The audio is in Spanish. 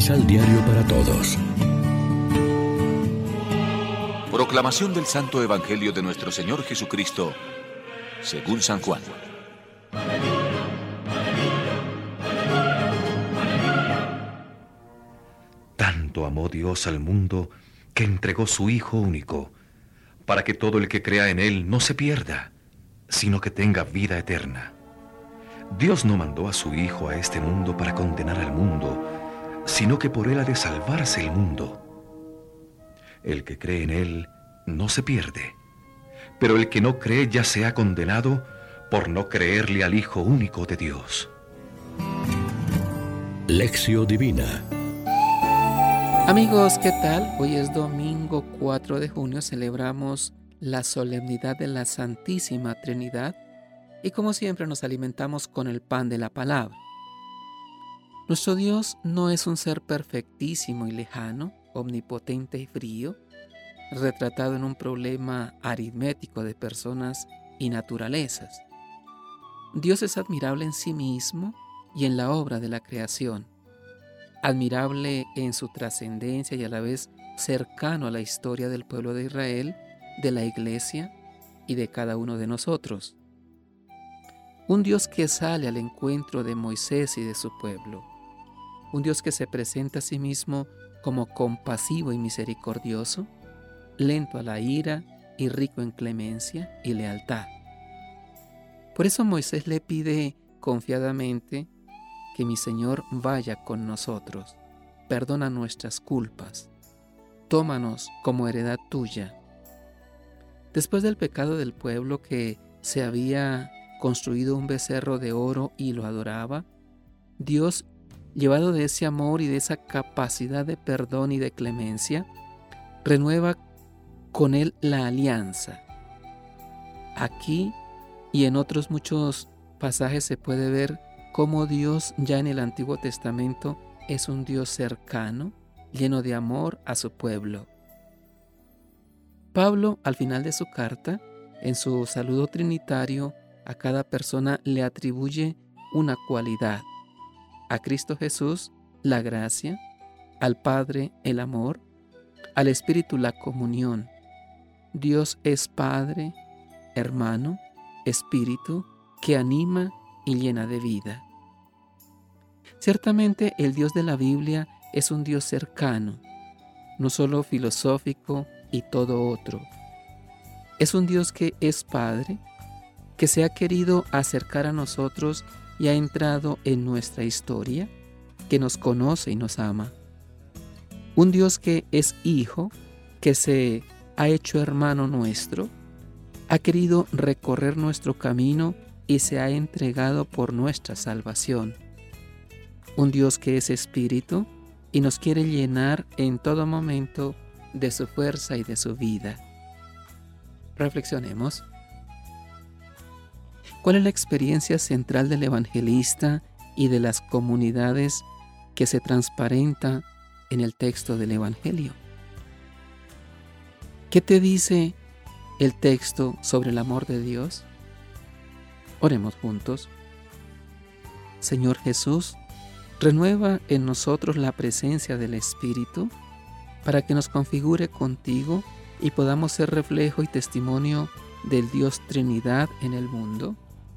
misal diario para todos. Proclamación del Santo Evangelio de nuestro Señor Jesucristo, según San Juan. Tanto amó Dios al mundo que entregó su Hijo único, para que todo el que crea en Él no se pierda, sino que tenga vida eterna. Dios no mandó a su Hijo a este mundo para condenar al mundo, sino que por Él ha de salvarse el mundo. El que cree en Él no se pierde, pero el que no cree ya se ha condenado por no creerle al Hijo único de Dios. Lección Divina Amigos, ¿qué tal? Hoy es domingo 4 de junio, celebramos la solemnidad de la Santísima Trinidad y como siempre nos alimentamos con el pan de la palabra. Nuestro Dios no es un ser perfectísimo y lejano, omnipotente y frío, retratado en un problema aritmético de personas y naturalezas. Dios es admirable en sí mismo y en la obra de la creación, admirable en su trascendencia y a la vez cercano a la historia del pueblo de Israel, de la iglesia y de cada uno de nosotros. Un Dios que sale al encuentro de Moisés y de su pueblo. Un Dios que se presenta a sí mismo como compasivo y misericordioso, lento a la ira y rico en clemencia y lealtad. Por eso Moisés le pide confiadamente que mi Señor vaya con nosotros, perdona nuestras culpas, tómanos como heredad tuya. Después del pecado del pueblo que se había construido un becerro de oro y lo adoraba, Dios, llevado de ese amor y de esa capacidad de perdón y de clemencia, renueva con él la alianza. Aquí y en otros muchos pasajes se puede ver cómo Dios ya en el Antiguo Testamento es un Dios cercano, lleno de amor a su pueblo. Pablo, al final de su carta, en su saludo trinitario, a cada persona le atribuye una cualidad. A Cristo Jesús, la gracia, al Padre, el amor, al Espíritu, la comunión. Dios es Padre, hermano, Espíritu, que anima y llena de vida. Ciertamente el Dios de la Biblia es un Dios cercano, no solo filosófico y todo otro. Es un Dios que es Padre, que se ha querido acercar a nosotros y ha entrado en nuestra historia, que nos conoce y nos ama. Un Dios que es Hijo, que se ha hecho hermano nuestro, ha querido recorrer nuestro camino y se ha entregado por nuestra salvación. Un Dios que es espíritu y nos quiere llenar en todo momento de su fuerza y de su vida. Reflexionemos. ¿Cuál es la experiencia central del evangelista y de las comunidades que se transparenta en el texto del Evangelio? ¿Qué te dice el texto sobre el amor de Dios? Oremos juntos. Señor Jesús, renueva en nosotros la presencia del Espíritu para que nos configure contigo y podamos ser reflejo y testimonio del Dios Trinidad en el mundo.